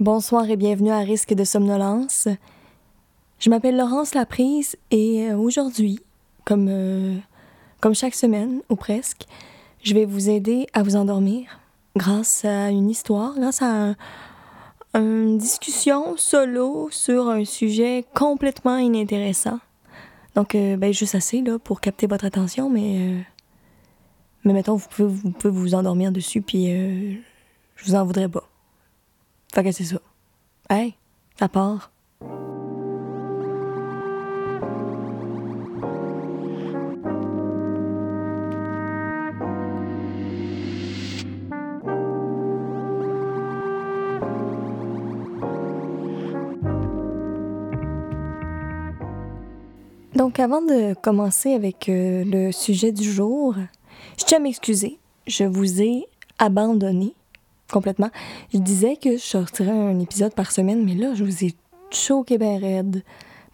Bonsoir et bienvenue à Risque de somnolence. Je m'appelle Laurence Laprise et euh, aujourd'hui, comme, euh, comme chaque semaine ou presque, je vais vous aider à vous endormir grâce à une histoire, grâce à un- une discussion solo sur un sujet complètement inintéressant. Donc, euh, ben, juste assez là, pour capter votre attention, mais, mais mettons, vous pouvez, vous pouvez vous endormir dessus, puis je vous en voudrais pas. Fait c'est ça. Hey, part. Donc, avant de commencer avec euh, le sujet du jour, je tiens à m'excuser. Je vous ai abandonné complètement. Je disais que je sortirais un épisode par semaine, mais là, je vous ai choqué ben raide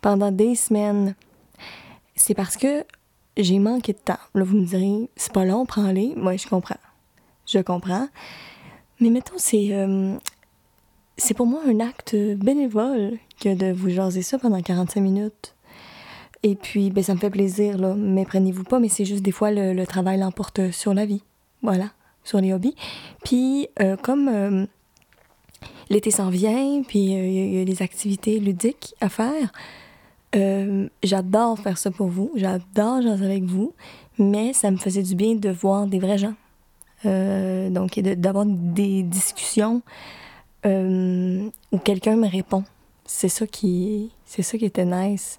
pendant des semaines. C'est parce que j'ai manqué de temps. Là, vous me direz, c'est pas long, prends-les. Moi, je comprends. Je comprends. Mais mettons, c'est. euh, c'est pour moi un acte bénévole que de vous jaser ça pendant 45 minutes. Et puis, ben, ça me fait plaisir, là. Méprenez-vous pas, mais c'est juste des fois le travail l'emporte sur la vie. Voilà, sur les hobbies. Puis, euh, comme euh, l'été s'en vient, puis euh, il y a- des activités ludiques à faire, j'adore faire ça pour vous. J'adore jaser avec vous. Mais ça me faisait du bien de voir des vrais gens. Donc, d'avoir des discussions où quelqu'un me répond. C'est ça qui, c'est ça qui était nice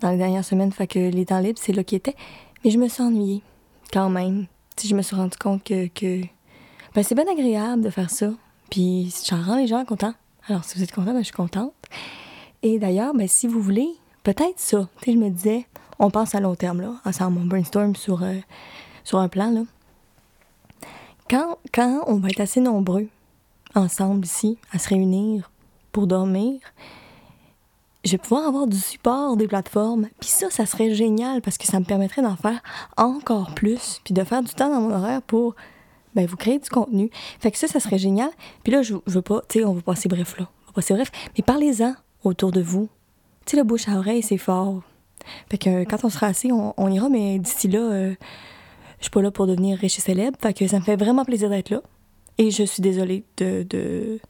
dans les dernières semaines. Fait que les temps libres, c'est là qui était. Mais je me suis ennuyée quand même. Je me suis rendu compte que, ben, c'est bien agréable de faire ça. Puis j'en rends les gens contents. Alors, si vous êtes content, ben, je suis contente. Et d'ailleurs, ben, si vous voulez, peut-être ça. Je me disais, on pense à long terme, là, ensemble, on brainstorm sur, euh, sur un plan, là. Quand, quand on va être assez nombreux ensemble ici, à se réunir pour dormir, je vais pouvoir avoir du support des plateformes. Puis ça, ça serait génial parce que ça me permettrait d'en faire encore plus, puis de faire du temps dans mon horaire pour ben, vous créer du contenu. Fait que ça, ça serait génial. Puis là, je, je veux pas, tu sais, on va passer bref là. On va passer bref, mais parlez-en autour de vous. Tu sais, le bouche à oreille, c'est fort. Fait que euh, quand on sera assis, on, ira, mais d'ici là, euh, je suis pas là pour devenir riche et célèbre. Fait que ça me fait vraiment plaisir d'être là. Et je suis désolée de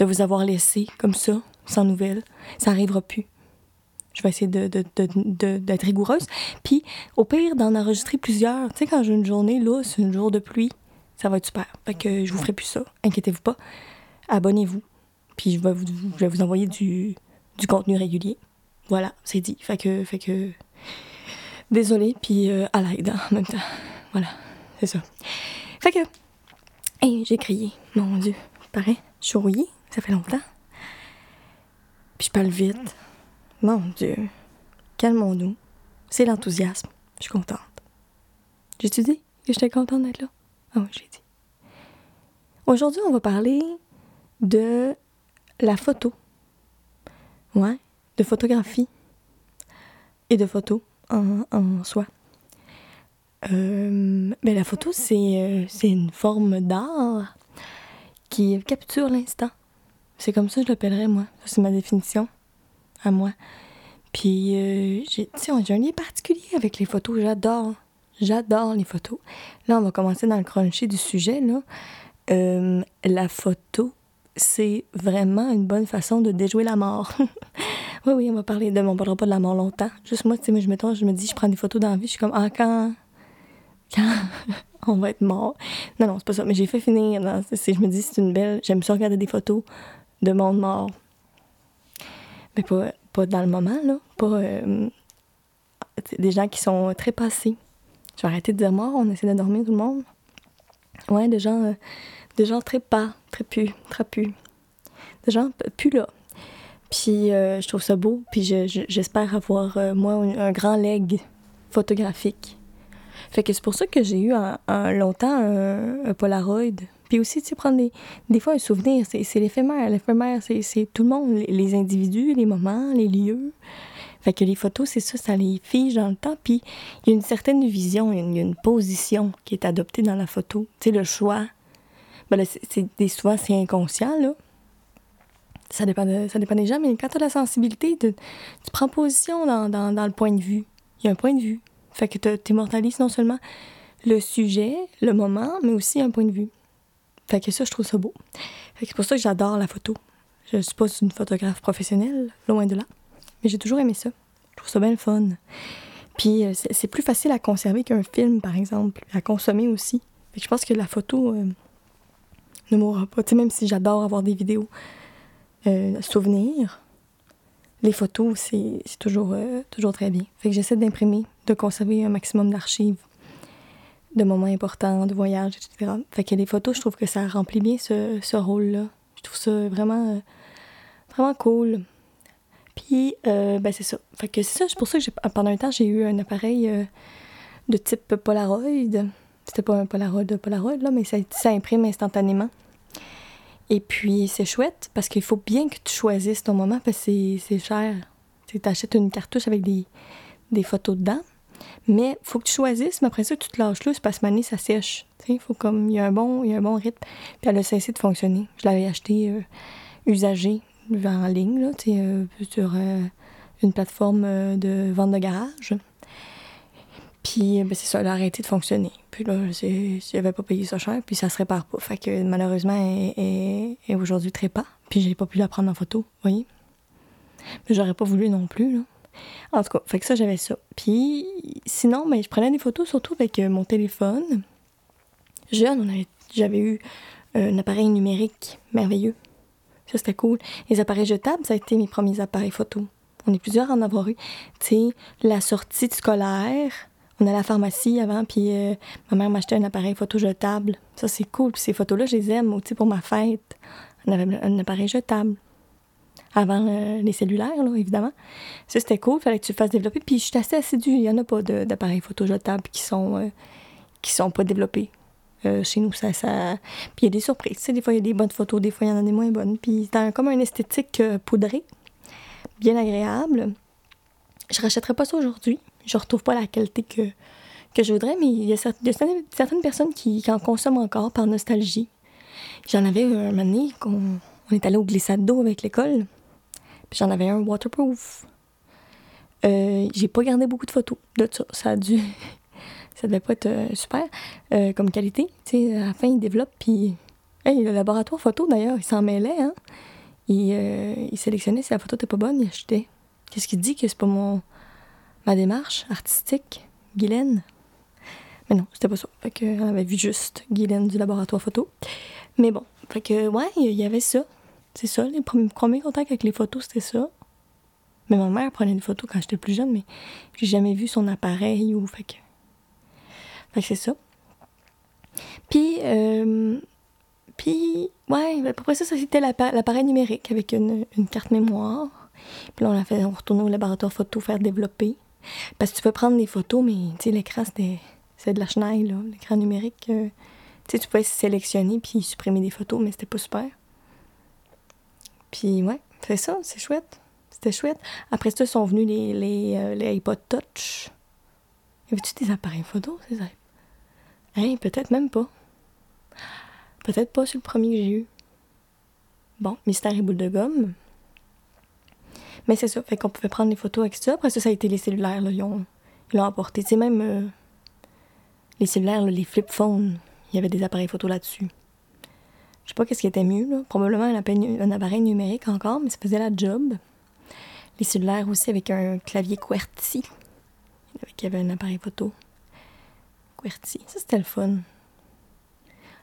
vous avoir laissé comme ça, sans nouvelles. Ça arrivera plus. Je vais essayer de, de- de- d'être rigoureuse. Puis, au pire, d'en enregistrer plusieurs. Tu sais, quand j'ai une journée, là, c'est un jour de pluie, ça va être super. Fait que je vous ferai plus ça. Inquiétez-vous pas. Abonnez-vous. Puis, je vais vous, je vais vous envoyer du, du contenu régulier. Voilà, c'est dit. Fait que, fait désolée, puis euh, à l'aide en même temps. Voilà, c'est ça. Fait que, hey, j'ai crié, mon Dieu. Pareil, je suis rouillée, ça fait longtemps. Puis je parle vite. Mon Dieu, calmons-nous. C'est l'enthousiasme. Je suis contente. J'ai-tu dit que j'étais contente d'être là? Ah oui, j'ai dit. Aujourd'hui, on va parler de la photo. Ouais, de photographie et de photo en, soi. Euh, ben la photo, euh, c'est une forme d'art qui capture l'instant. C'est comme ça que je l'appellerais, moi. Ça, C'est ma définition à moi. Puis, euh, j'ai j'ai un lien particulier avec les photos. J'adore. J'adore les photos. Là, on va commencer dans le crunchy du sujet. Là. Euh, la photo, c'est vraiment une bonne façon de déjouer la mort. oui, oui, on va parler de... On parlera pas de la mort longtemps. Juste moi, tu sais, moi, je, mettons, je me dis, je prends des photos dans la vie, je suis comme, ah, quand... Quand on va être mort. Non, non, c'est pas ça. Mais j'ai fait finir. je me dis, c'est une belle... J'aime ça regarder des photos de monde mort. Mais pas, pas dans le moment, là. Pas... euh, des gens qui sont très passés. Je vais arrêter de dire mort, on essaie de dormir tout le monde. Ouais, des gens, euh, des gens très pas, très pu, très pu. Des gens plus là. Puis euh, je trouve ça beau, puis je- je- j'espère avoir, moi, un, un grand leg photographique. Fait que c'est pour ça que j'ai eu un, longtemps un, Polaroid. Puis aussi, tu sais, prendre des, des fois un souvenir, c'est l'éphémère. L'éphémère, c'est tout le monde, les, individus, les moments, les lieux. Fait que les photos, c'est ça, ça les fige dans le temps. Puis il y a une certaine vision, il y a une, position qui est adoptée dans la photo. Tu sais, le choix. Ben c'est- souvent, c'est inconscient, là. ça dépend, de, ça dépend des gens, mais quand tu as la sensibilité, tu, prends position dans, dans, le point de vue. Il y a un point de vue. Fait que tu immortalises non seulement le sujet, le moment, mais aussi un point de vue. Fait que ça, je trouve ça beau. Fait que c'est pour ça que j'adore la photo. Je suis pas une photographe professionnelle, loin de là. Mais j'ai toujours aimé ça. Je trouve ça bien le fun. Puis euh, c'est plus facile à conserver qu'un film, par exemple, à consommer aussi. Fait que je pense que la photo euh, ne mourra pas. Tu sais, même si j'adore avoir des vidéos euh, souvenirs, les photos, c'est toujours, euh, toujours très bien. Fait que j'essaie d'imprimer, de conserver un maximum d'archives de moments importants, de voyages, etc. Fait que les photos, je trouve que ça remplit bien ce, ce rôle-là. Je trouve ça vraiment, vraiment cool. Puis, euh, ben c'est ça. Fait que c'est ça, c'est pour ça que pendant un temps, j'ai eu un appareil euh, de type Polaroid. C'était pas un Polaroid Polaroid, là, mais ça, ça imprime instantanément. Et puis, c'est chouette parce qu'il faut bien que tu choisisses ton moment parce que c'est cher. Tu achètes une cartouche avec des, des photos dedans. Mais faut que tu choisisses, mais après ça, tu te lâches là, parce que ça sèche. Il faut comme. Il y a un bon, il y a un bon rythme. Puis elle a cessé de fonctionner. Je l'avais acheté euh, usagé en ligne, là, euh, sur euh, une plateforme euh, de vente de garage. Puis, ben, c'est ça, elle a arrêté de fonctionner. Puis là, j'avais pas payé ça cher, puis ça se répare pas. Fait que malheureusement, elle, est aujourd'hui trépas. Puis j'ai pas pu la prendre en photo, voyez. Mais j'aurais pas voulu non plus, là. En tout cas, fait que ça, j'avais ça. Puis sinon, ben, je prenais des photos surtout avec mon téléphone. Jeune, j'avais eu un appareil numérique merveilleux. Ça, c'était cool. Les appareils jetables, ça a été mes premiers appareils photo. On est plusieurs à en avoir eu. Tu sais, la sortie scolaire, on allait à la pharmacie avant, puis euh, ma mère m'achetait un appareil photo jetable. Ça, c'est cool. Puis ces photos-là, je les aime, tu sais, pour ma fête. On avait un appareil jetable. Avant euh, les cellulaires, là, évidemment. Ça, c'était cool. Fallait que tu le fasses développer. Puis je suis assez assidue. Il n'y en a pas d'appareils photo jetables qui sont, euh, qui sont pas développés. Chez nous, ça. Puis il y a des surprises. Tu sais, des fois, il y a des bonnes photos, des fois, il y en a des moins bonnes. Puis c'est comme un esthétique euh, poudré, bien agréable. Je rachèterais pas ça aujourd'hui. Je retrouve pas la qualité que, que je voudrais, mais il y a, certaines personnes qui, en consomment encore par nostalgie. J'en avais un moment donné, on, on est allé au glissade d'eau avec l'école. Puis j'en avais un waterproof. Euh, j'ai pas gardé beaucoup de photos de ça. Ça a dû ça devait pas être euh, super euh, comme qualité. Tu sais, à la fin, il développe, puis... Hey, le laboratoire photo, d'ailleurs, il s'en mêlait, hein? Il, euh, il, sélectionnait si la photo n'était pas bonne, il achetait. Qu'est-ce qu'il dit que c'est pas mon... ma démarche artistique, Guylaine? Mais non, c'était pas ça. Fait qu'on avait vu juste Guylaine du laboratoire photo. Mais bon, fait que, ouais, il y avait ça. C'est ça, les premiers, premiers contacts avec les photos, c'était ça. Mais ma mère prenait des photos quand j'étais plus jeune, mais j'ai jamais vu son appareil ou fait que c'est ça. Puis, euh, puis, ouais, à peu près ça, ça c'était l'appareil numérique avec une, carte mémoire. Puis là, on a fait, on retournait au laboratoire photo faire développer. Parce que tu peux prendre des photos, mais l'écran, c'est de la chenille. L'écran numérique, euh, tu pouvais sélectionner puis supprimer des photos, mais c'était pas super. Puis, ouais, c'est ça, c'est chouette. C'était chouette. Après ça, sont venus les, les, euh, les iPod Touch. Y avait-tu des appareils photo, ces iPod? Hein, peut-être même pas. Peut-être pas sur le premier que j'ai eu. Bon, mystère et boule de gomme. Mais c'est ça, fait qu'on pouvait prendre des photos avec ça. Après ça, ça a été les cellulaires, là, ils l'ont apporté. Tu sais, même euh, les cellulaires, les flip phones, il y avait des appareils photo là-dessus. Je sais pas qu'est-ce qui était mieux, là. Probablement un appareil, un appareil numérique encore, mais ça faisait la job. Les cellulaires aussi avec un clavier QWERTY. Il y avait un appareil photo. QWERTY. Ça, c'était le fun.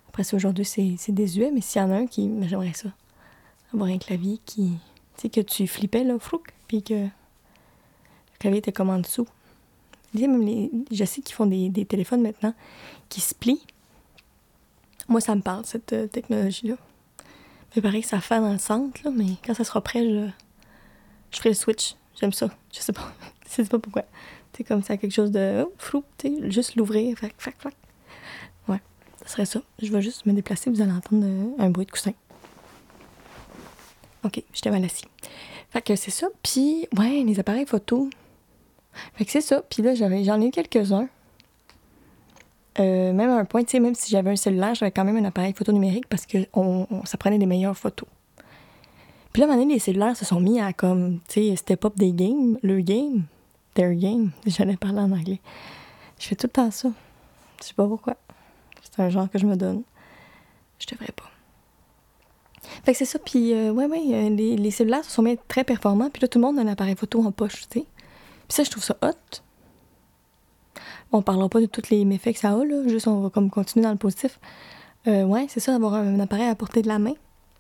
Après ça, aujourd'hui, c'est désuet, mais s'il y en a un qui. J'aimerais ça. Avoir un clavier qui. Tu sais, que tu flippais, là, frouk, puis que le clavier était comme en dessous. Même les, je sais qu'ils font des, des, téléphones maintenant qui se plient. Moi, ça me parle, cette euh, technologie-là. Mais pareil ça fait dans le centre, là, mais quand ça sera prêt, je, je ferai le switch. J'aime ça. Je sais pas. je sais pas pourquoi. C'est comme ça, quelque chose de oh, flou, tu juste l'ouvrir, fac, fac, fac. Ouais, ce serait ça. Je vais juste me déplacer, vous allez entendre euh, un bruit de coussin. Ok, j'étais mal assis. Fait que c'est ça. Puis, ouais, les appareils photo. Fait que c'est ça. Puis là, j'en ai eu quelques-uns. Euh, même à un point, tu sais, même si j'avais un cellulaire, j'avais quand même un appareil photo numérique parce que on, ça prenait des meilleures photos. Puis là, à un moment donné, les cellulaires se sont mis à comme, tu sais, step up des games, le game, their game. J'allais parler en anglais. Je fais tout le temps ça. Je sais pas pourquoi. C'est un genre que je me donne. Je devrais pas. Fait que c'est ça. Puis, euh, ouais, ouais, euh, les, les, cellulaires se sont mis très performants. Puis là, tout le monde a un appareil photo en poche, tu sais. Puis ça, je trouve ça hot. On parlera pas de tous les méfaits que ça a, là. Juste, on va comme continuer dans le positif. Euh, ouais, c'est ça, d'avoir un appareil à portée de la main.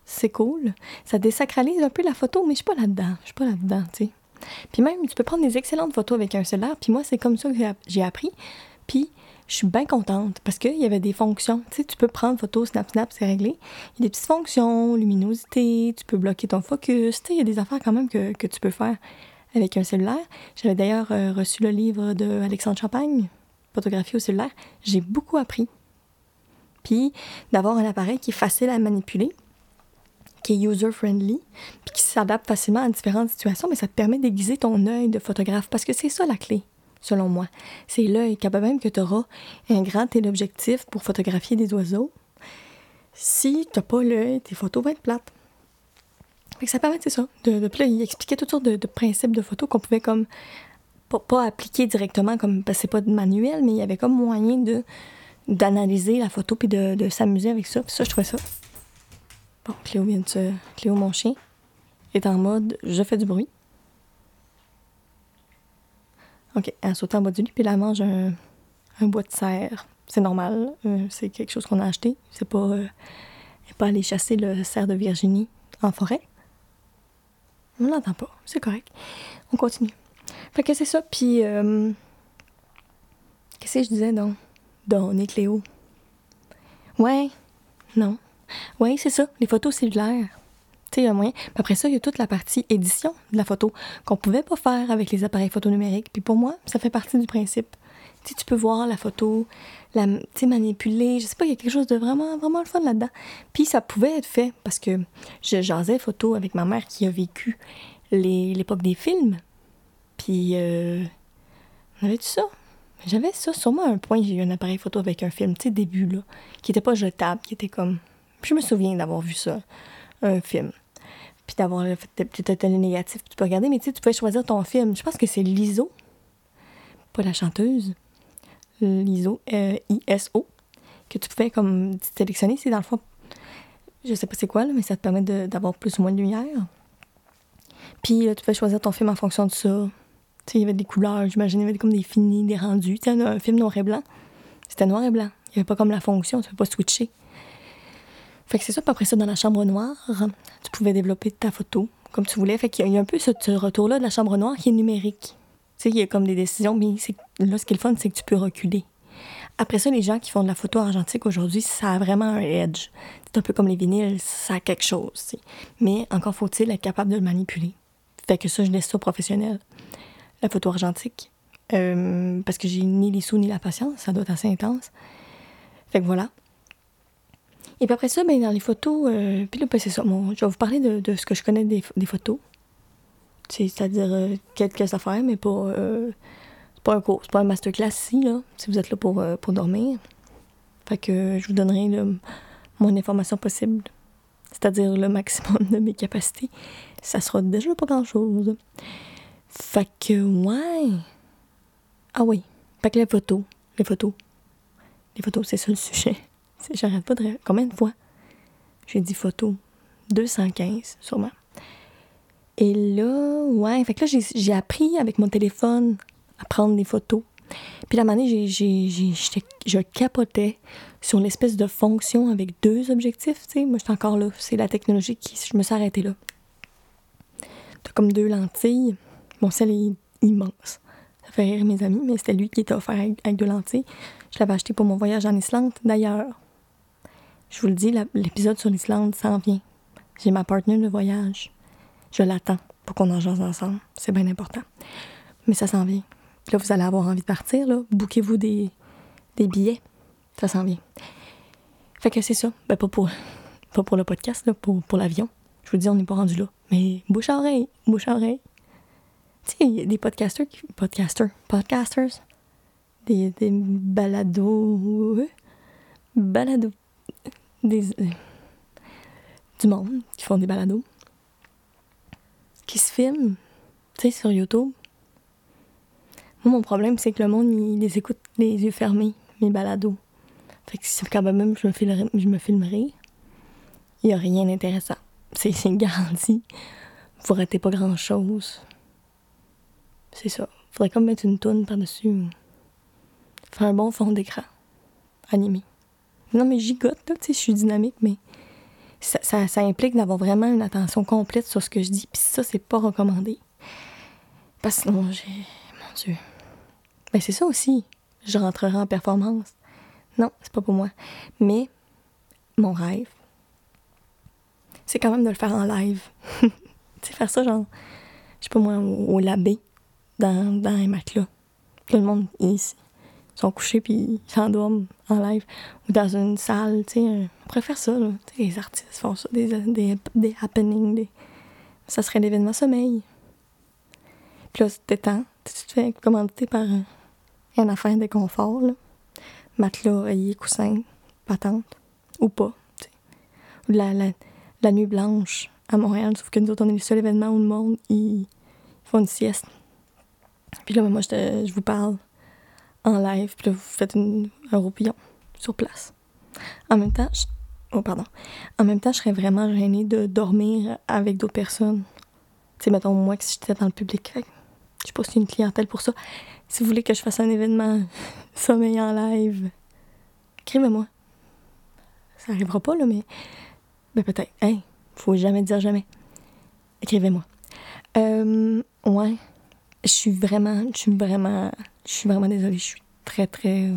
C'est cool. Ça désacralise un peu la photo, mais je suis pas là-dedans. Je suis pas là-dedans, tu sais. Puis même, tu peux prendre des excellentes photos avec un cellulaire. Puis moi, c'est comme ça que j'ai appris. Puis je suis bien contente parce qu'il y avait des fonctions. Tu sais, tu peux prendre photo, snap, snap, c'est réglé. Il y a des petites fonctions, luminosité, tu peux bloquer ton focus. Il y a des affaires quand même que, que tu peux faire avec un cellulaire. J'avais d'ailleurs euh, reçu le livre de Alexandre Champagne, Photographie au cellulaire. J'ai beaucoup appris. Puis d'avoir un appareil qui est facile à manipuler, qui est user-friendly, puis qui s'adapte facilement à différentes situations, mais ça te permet d'aiguiser ton œil de photographe parce que c'est ça la clé selon moi. C'est l'œil, capable même que tu auras un grand téléobjectif pour photographier des oiseaux. Si tu n'as pas l'œil, tes photos vont être plates. Fait que ça permet, c'est ça. De, de, là, il expliquait toutes sortes de, principes de photos qu'on pouvait comme pas, pas, appliquer directement, comme parce que c'est pas de manuel, mais il y avait comme moyen de d'analyser la photo puis de, de s'amuser avec ça. Puis ça, je trouvais ça. Bon, Cléo vient de se... Cléo, mon chien, est en mode je fais du bruit. OK, elle saute en bas du lit, puis elle mange un, un bois de serre. C'est normal, euh, c'est quelque chose qu'on a acheté. C'est pas, euh, pas aller chasser le cerf de Virginie en forêt. On l'entend pas, c'est correct. On continue. Fait que c'est ça, puis... Euh, qu'est-ce que je disais, donc? Donner Cléo. Ouais, non. Ouais, c'est ça, les photos cellulaires après ça, il y a toute la partie édition de la photo qu'on pouvait pas faire avec les appareils photo numériques. Puis pour moi, ça fait partie du principe. sais, tu peux voir la photo, la manipuler. Je sais pas, il y a quelque chose de vraiment, vraiment le fun là-dedans. Puis ça pouvait être fait parce que je jasais photo avec ma mère qui a vécu l'époque des films. Puis, euh, on avait tout ça? J'avais ça. Sûrement un point, j'ai eu un appareil photo avec un film, tu début, là, qui était pas jetable, qui était comme. je me souviens d'avoir vu ça, un film puis d'avoir peut-être un négatif, tu peux regarder, mais tu sais, tu peux choisir ton film. Je pense que c'est l'ISO, pas la chanteuse, l'ISO, ISO, que tu pouvais comme sélectionner. C'est dans le fond, je sais pas c'est quoi, là, mais ça te permet d'avoir plus ou moins de lumière. Puis là, tu peux choisir ton film en fonction de ça. Tu sais, il y avait des couleurs, j'imagine, il y avait comme des finis, des rendus. Tu sais, un film noir et blanc, c'était noir et blanc. Il n'y avait pas comme la fonction, tu peux pas switcher. Fait que c'est ça, puis après ça, dans la chambre noire, tu pouvais développer ta photo comme tu voulais. Fait qu'il y a un peu ce, retour-là de la chambre noire qui est numérique. Tu sais, il y a comme des décisions, mais là, ce qui est le fun, c'est que tu peux reculer. Après ça, les gens qui font de la photo argentique aujourd'hui, ça a vraiment un edge. C'est un peu comme les vinyles, ça a quelque chose. Mais encore faut-il être capable de le manipuler. Fait que ça, je laisse ça professionnel. La photo argentique. Euh, parce que j'ai ni les sous ni la patience, ça doit être assez intense. Fait que voilà. Et puis après ça, ben, dans les photos, euh, puis là, ben, c'est ça. je vais vous parler de, ce que je connais des, photos. C'est-à-dire euh, quelques affaires, mais pas, euh, pas un cours, c'est pas un masterclass ici, là, si vous êtes là pour, pour dormir. Fait que je vous donnerai le moins d'informations possible, c'est-à-dire le maximum de mes capacités. Ça sera déjà pas grand-chose. Fait que, ouais. Ah oui. Fait que les photos, les photos. Les photos, c'est ça le sujet. J'arrête pas de. Combien de fois? J'ai dit photo 215, sûrement. Et là, ouais, fait que là, j'ai appris avec mon téléphone à prendre des photos. Puis la manée, je capotais sur l'espèce de fonction avec deux objectifs, tu sais. Moi, j'étais encore là. C'est la technologie qui... Je me suis arrêtée là. T'as comme deux lentilles. Mon sel est immense. Ça fait rire mes amis, mais c'était lui qui était offert avec deux lentilles. Je l'avais acheté pour mon voyage en Islande, d'ailleurs. Je vous le dis, l'épisode sur l'Islande s'en vient. J'ai ma partenaire de voyage. Je l'attends pour qu'on en jase ensemble. C'est bien important. Mais ça s'en vient. Là, vous allez avoir envie de partir, là. Bouquez-vous des, billets. Ça s'en vient. Fait que c'est ça. Ben, pas pour, pas pour le podcast, là, pour, pour l'avion. Je vous dis, on n'est pas rendu là. Mais bouche à oreille, bouche à oreille. Tu sais, il y a des podcasters qui. Podcasters. Podcasters. Des, des balados. Balados des, euh, du monde qui font des balados. qui se filment, tu sais, sur YouTube. Moi, mon problème, c'est que le monde, il les écoute les yeux fermés, mes balados. Fait que quand même je me, filmerais, je me filmerai, il n'y a rien d'intéressant. C'est garanti. Vous ratez pas grand-chose. C'est ça. Faudrait comme mettre une toune par-dessus. Faire un bon fond d'écran. Animé. Non, mais gigote, là, tu sais, je suis dynamique, mais ça, implique d'avoir vraiment une attention complète sur ce que je dis. Puis ça, c'est pas recommandé. Parce que sinon, j'ai. Mon Dieu. Mais c'est ça aussi. Je rentrerai en performance. Non, c'est pas pour moi. Mais mon rêve, c'est quand même de le faire en live. tu sais, faire ça, genre, je sais pas moi, au, labé, dans, dans un matelas. Tout le monde, ici sont couchés puis ils s'endorment en live ou dans une salle, tu sais. On pourrait faire ça, là. les artistes font ça, des, des, happenings, ça serait l'événement sommeil. Puis là, tu temps, tu te fais commander par un, une affaire de confort, là. Matelas, oreiller, coussin, patente, ou pas, tu sais. Ou la, la, nuit blanche à Montréal, sauf que nous autres, on est le seul événement où le monde, ils, font une sieste. Puis là, moi, je, je vous parle en live, puis là, vous faites un roupillon sur place. En même temps, je, oh pardon, en même temps, je serais vraiment gênée de dormir avec d'autres personnes. Tu sais, mettons, moi, si j'étais dans le public, je sais pas si une clientèle pour ça. Si vous voulez que je fasse un événement sommeil en live, écrivez-moi. Ça arrivera pas, là, mais, mais peut-être. Hey, faut jamais dire jamais. Écrivez-moi. Euh, ouais. Je suis vraiment, je suis vraiment je suis vraiment désolée, je suis très, très.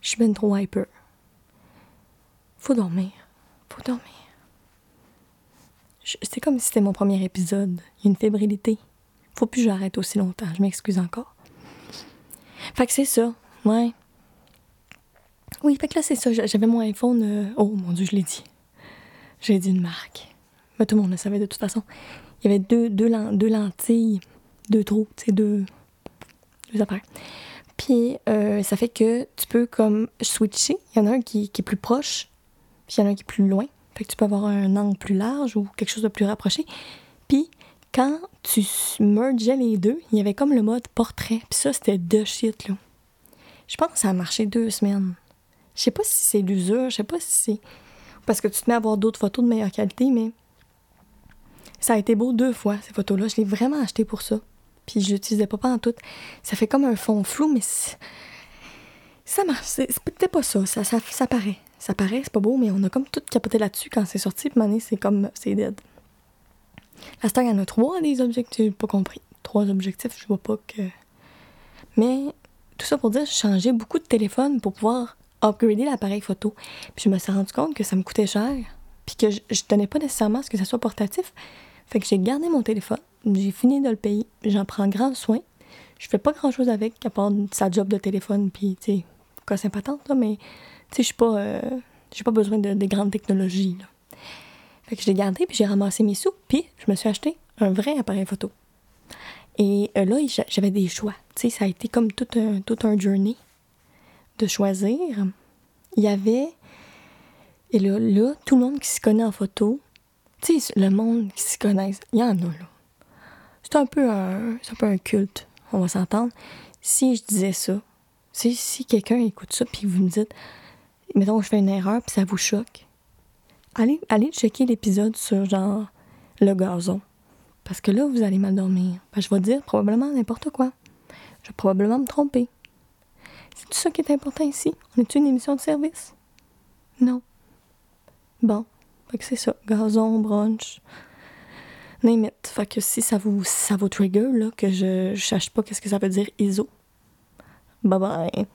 Je suis bien trop hyper. Faut dormir. Faut dormir. C'est comme si c'était mon premier épisode. Il y a une fébrilité. Faut plus que j'arrête aussi longtemps. Je m'excuse encore. Fait que c'est ça. Ouais. Oui, fait que là, c'est ça. J'avais mon iPhone. Euh, oh mon Dieu, je l'ai dit. J'ai dit une marque. Mais tout le monde le savait de toute façon. Il y avait deux, deux, deux lentilles, deux trous, tu sais, deux puis euh, ça fait que tu peux comme switcher. Il y en a un qui, est plus proche, puis il y en a un qui est plus loin. Fait que tu peux avoir un angle plus large ou quelque chose de plus rapproché. Puis quand tu mergeais les deux, il y avait comme le mode portrait. Puis ça, c'était de shit, là. Je pense que ça a marché deux semaines. Je sais pas si c'est l'usure, je sais pas si c'est... Parce que tu te mets à avoir d'autres photos de meilleure qualité, mais... Ça a été beau deux fois, ces photos-là. Je l'ai vraiment acheté pour ça puis je l'utilisais pas en tout. Ça fait comme un fond flou, mais ça marche. C'est peut-être pas ça. Ça, ça. paraît. Ça paraît, c'est pas beau, mais on a comme tout capoté là-dessus quand c'est sorti. Puis c'est comme. C'est dead. La star, il y en a trois des objectifs. pas compris. Trois objectifs, je vois pas que. Mais tout ça pour dire, j'ai changé beaucoup de téléphones pour pouvoir upgrader l'appareil photo. Puis je me suis rendu compte que ça me coûtait cher. Puis que je, je tenais pas nécessairement à ce que ça soit portatif. Fait que j'ai gardé mon téléphone. J'ai fini de le payer. J'en prends grand soin. Je fais pas grand chose avec, à part sa job de téléphone, puis, tu sais, quoi patente, là, mais, tu sais, je suis pas. Euh, j'ai pas besoin de, des grandes technologies, là. Fait que je l'ai gardé, puis j'ai ramassé mes sous, puis je me suis acheté un vrai appareil photo. Et euh, là, j'avais des choix. Tu sais, ça a été comme tout un, tout un journey de choisir. Il y avait. Et là, là, tout le monde qui se connaît en photo, tu sais, le monde qui se connaît, il y en a, là c'est un peu un, peu un culte, on va s'entendre. Si je disais ça, si, quelqu'un écoute ça puis vous me dites, mettons je fais une erreur puis ça vous choque, allez, allez checker l'épisode sur genre le gazon. Parce que là, vous allez mal dormir. je vais dire probablement n'importe quoi. Je vais probablement me tromper. C'est tout ça qui est important ici? On est une émission de service? Non. Bon. C'est ça. Gazon, brunch, name Fait que si ça vous, ça vous trigger, là, que je, je sache pas qu'est-ce que ça veut dire ISO, bye bye.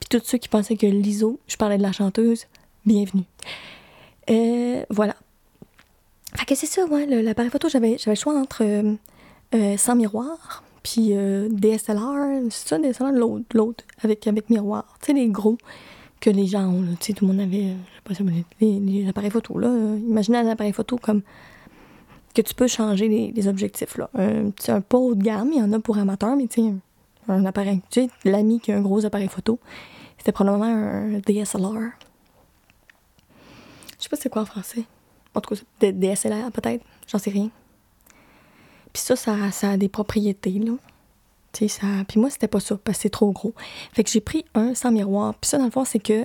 Puis tous ceux qui pensaient que l'ISO, je parlais de la chanteuse, bienvenue. Euh, voilà. Fait que c'est ça, ouais, l'appareil photo, j'avais, le choix entre euh, euh, sans miroir, puis DSLR, c'est ça, DSLR, l'autre, l'autre, avec, avec miroir. Tu sais, les gros que les gens ont, tu sais, tout le monde avait, je sais pas, les, les appareils photo, là. imaginez un appareil photo comme que tu peux changer les, objectifs. Là. Un, un pas haut de gamme, il y en a pour amateurs, mais tu sais, un, appareil. Tu sais, l'ami qui a un gros appareil photo, c'était probablement un DSLR. Je sais pas c'est quoi en français. En tout cas, DSLR peut-être, j'en sais rien. Puis ça, ça, ça a des propriétés, là. Tu sais, ça... Puis moi, c'était pas ça, parce que c'est trop gros. Fait que j'ai pris un sans miroir. Puis ça, dans le fond, c'est que,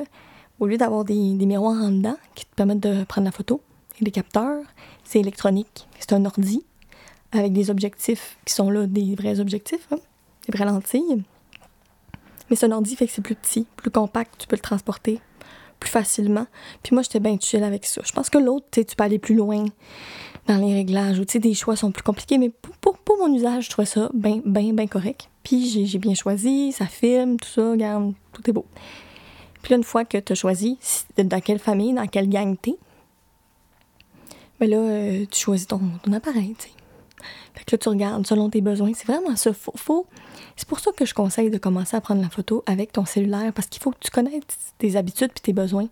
au lieu d'avoir des, des miroirs en dedans qui te permettent de prendre la photo, et des capteurs, c'est électronique. C'est un ordi avec des objectifs qui sont là, des vrais objectifs, hein, des vraies lentilles. Mais c'est un ordi fait que c'est plus petit, plus compact, tu peux le transporter plus facilement. Puis moi, j'étais bien chill avec ça. Je pense que l'autre, tu peux aller plus loin dans les réglages ou des choix sont plus compliqués, mais pour, pour, mon usage, je trouvais ça bien, bien, bien correct. Puis j'ai bien choisi, ça filme, tout ça, regarde, tout est beau. Puis là, une fois que tu as choisi dans quelle famille, dans quelle gang t'es, ben là, euh, tu choisis ton, ton appareil, tu sais. Que là, tu regardes selon tes besoins. C'est vraiment ça. Faut. C'est pour ça que je conseille de commencer à prendre la photo avec ton cellulaire, parce qu'il faut que tu connaisses tes habitudes et tes besoins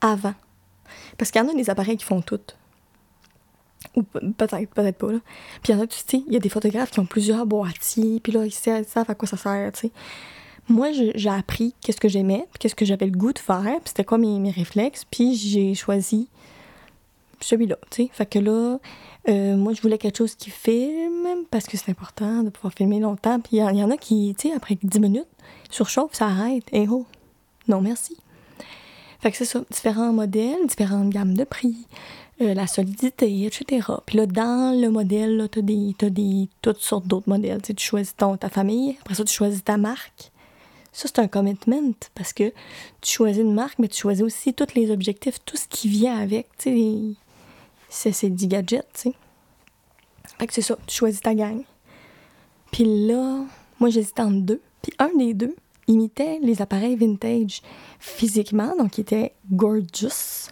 avant. Parce qu'il y en a des appareils qui font tout. Ou peut-être, peut-être pas, là. Puis il y en a, tu sais, il y a des photographes qui ont plusieurs boîtiers, puis là, ils savent à quoi ça sert, tu sais. Moi, j'ai appris qu'est-ce que j'aimais, puis qu'est-ce que j'avais le goût de faire, puis c'était quoi mes, mes réflexes, puis j'ai choisi celui-là, tu sais. Fait que là, euh, moi, je voulais quelque chose qui filme parce que c'est important de pouvoir filmer longtemps. Puis il y, en a qui, tu sais, après 10 minutes, surchauffe, ça arrête. Et oh, non merci. Fait que c'est ça, différents modèles, différentes gammes de prix, euh, la solidité, etc. Puis là, dans le modèle, tu as, des, des, toutes sortes d'autres modèles. Tu, choisis ta famille, après ça, tu choisis ta marque. Ça, c'est un commitment parce que tu choisis une marque, mais tu choisis aussi tous les objectifs, tout ce qui vient avec. Tu sais, c'est 10 gadgets, tu sais. Fait que c'est ça, tu choisis ta gang. Puis là, moi j'hésitais entre deux. Puis un des deux imitait les appareils vintage physiquement, donc il était gorgeous.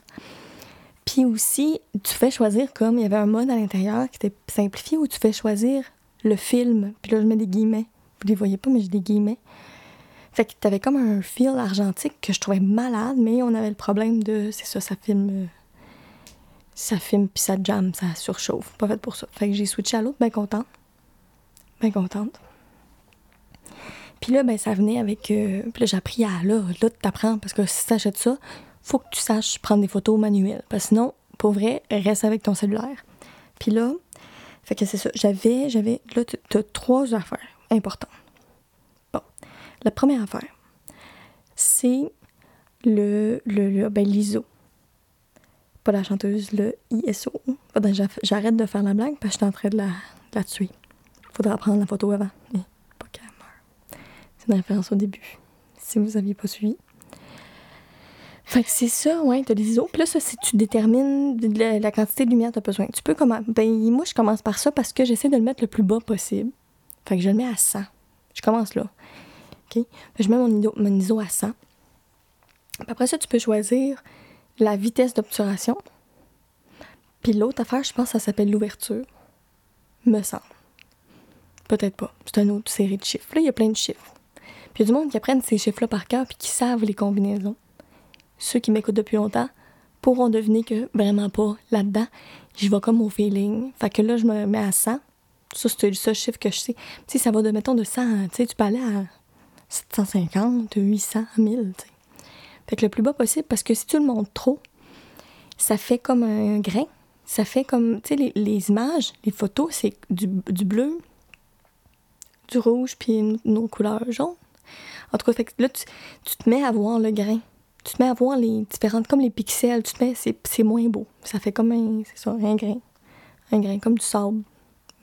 Puis aussi, tu fais choisir comme il y avait un mode à l'intérieur qui était simplifié où tu fais choisir le film. Puis là, je mets des guillemets. Vous les voyez pas, mais j'ai des guillemets. Fait que t'avais comme un fil argentique que je trouvais malade, mais on avait le problème de, c'est ça, ça filme euh, ça filme puis ça jam, ça surchauffe. Pas fait pour ça. Fait que j'ai switché à l'autre, bien contente. Bien contente. Puis là, ben, ça venait avec. Euh, puis là, j'ai appris à. Là, là, t'apprends. Parce que si t'achètes ça, faut que tu saches prendre des photos manuelles. Parce que sinon, pour vrai, reste avec ton cellulaire. Puis là, fait que c'est ça. J'avais. j'avais Là, t'as trois affaires importantes. Bon. La première affaire, c'est le, le, le ben, l'ISO pas la chanteuse, le ISO. J'arrête de faire la blague parce que je suis en train de la, la tuer. Faudra prendre la photo avant. Pas. C'est une référence au début, si vous aviez pas suivi. Fait que c'est ça, ouais, t'as des ISO. Puis là, ça, c'est tu détermines la, quantité de lumière que t'as besoin. Tu peux commencer. Ben, moi, je commence par ça parce que j'essaie de le mettre le plus bas possible. Fait que je le mets à 100. Je commence là. OK? je mets mon ISO, mon ISO à 100. Puis après ça, tu peux choisir la vitesse d'obturation. Puis l'autre affaire, je pense ça s'appelle l'ouverture. Me semble. Peut-être pas. C'est une autre série de chiffres. Là, il y a plein de chiffres. Puis il y a du monde qui apprennent ces chiffres-là par cœur puis qui savent les combinaisons. Ceux qui m'écoutent depuis longtemps pourront deviner que vraiment pas là-dedans. Je vais comme au feeling. Fait que là, je me mets à 100. Ça, c'est le seul chiffre que je sais. Tu sais, ça va de, mettons, de 100. Tu sais, tu peux aller à 750, 800, 1000, tu. Fait que le plus bas possible, parce que si tu le montres trop, ça fait comme un grain. Ça fait comme, tu sais, les, images, les photos, c'est du, bleu, du rouge, puis une, autre couleur jaune. En tout cas, fait que là, tu, te mets à voir le grain. Tu te mets à voir les différentes, comme les pixels, tu te mets, c'est moins beau. Ça fait comme un, c'est un grain. Un grain, comme du sable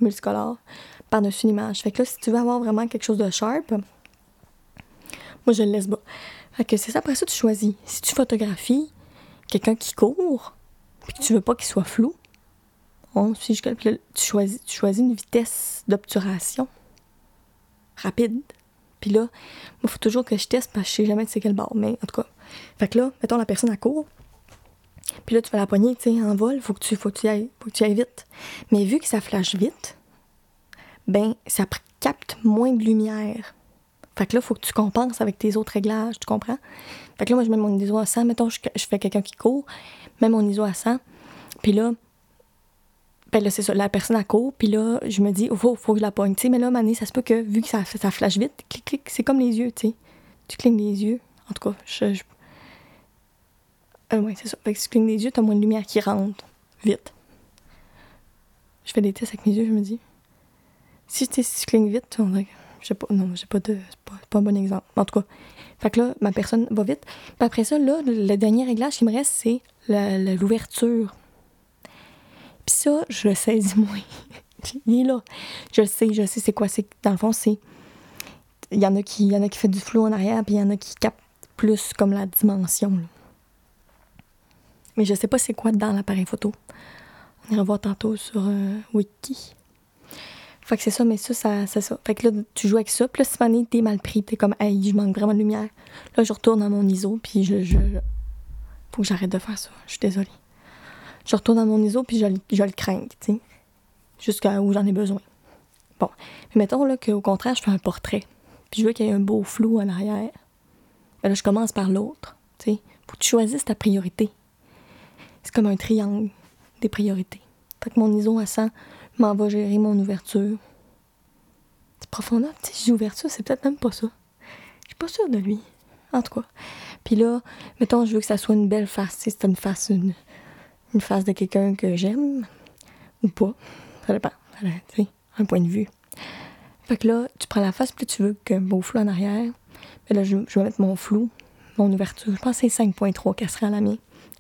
multicolore par-dessus une image. Fait que là, si tu veux avoir vraiment quelque chose de sharp, moi, je le laisse bas. Que c'est ça. Après ça, tu choisis. Si tu photographies quelqu'un qui court, puis que tu veux pas qu'il soit flou, on, si je, tu, choisis, tu choisis une vitesse d'obturation rapide. Puis là, il faut toujours que je teste parce que je sais jamais de c'est quel bord. Mais en tout cas, fait là, mettons la personne à court. Puis là, tu fais la poignée, tu sais, en vol, faut que tu, faut que tu ailles, faut que tu ailles vite. Mais vu que ça flash vite, ben, ça capte moins de lumière. Fait que là, il faut que tu compenses avec tes autres réglages, tu comprends? Fait que là, moi, je mets mon ISO à 100. Mettons, je, fais quelqu'un qui court, mets mon ISO à 100. Puis là, ben là, c'est ça, la personne à court, puis là, je me dis, il faut, faut que je la pogne. Tu sais, mais là, Mané, ça se peut que, vu que ça, ça flash vite, clic, clic, c'est comme les yeux, tu sais. Tu clignes les yeux. En tout cas, je. je... Euh, ouais, c'est ça. Fait que si tu clignes les yeux, t'as moins de lumière qui rentre vite. Je fais des tests avec mes yeux, je me dis. Si, si tu clignes vite, on dirait sais pas, non, j'ai pas de, c'est pas, un bon exemple. En tout cas, fait que là, ma personne va vite. Puis après ça, là, le, dernier réglage qui me reste, c'est l'ouverture. Puis ça, je le saisis moins. Il là. Je le sais, je sais c'est quoi. C'est, dans le fond, c'est... Il y en a qui, qui fait du flou en arrière, puis il y en a qui captent plus comme la dimension. Mais je sais pas c'est quoi dans l'appareil photo. On ira voir tantôt sur euh, Wiki. Fait que c'est ça, mais ça, ça c'est ça. Fait que là, tu joues avec ça. Puis là, si Fanny, t'es mal pris, t'es comme, hey, je manque vraiment de lumière. Là, je retourne dans mon ISO, puis je, Faut que j'arrête de faire ça. Je suis désolée. Je retourne dans mon ISO, puis je, le- je le crains, tu sais. Jusqu'à où j'en ai besoin. Bon. Mais mettons, là, qu'au contraire, je fais un portrait. Puis je veux qu'il y ait un beau flou en arrière. Ben là, je commence par l'autre, tu sais. Faut que tu choisisses ta priorité. C'est comme un triangle des priorités. Fait que mon ISO à 100 m'en va gérer mon ouverture. C'est profondeur. Tu sais, ouverture, c'est peut-être même pas ça. Je suis pas sûre de lui. En tout cas. Puis là, mettons, je veux que ça soit une belle face. Sais, c'est une face, une, face de quelqu'un que j'aime ou pas. Ça dépend. Un point de vue. Fait que là, tu prends la face, puis tu veux qu'un beau flou en arrière. Mais là, je, vais mettre mon flou, mon ouverture. Je pense que c'est 5.3 qu'elle serait à la mienne.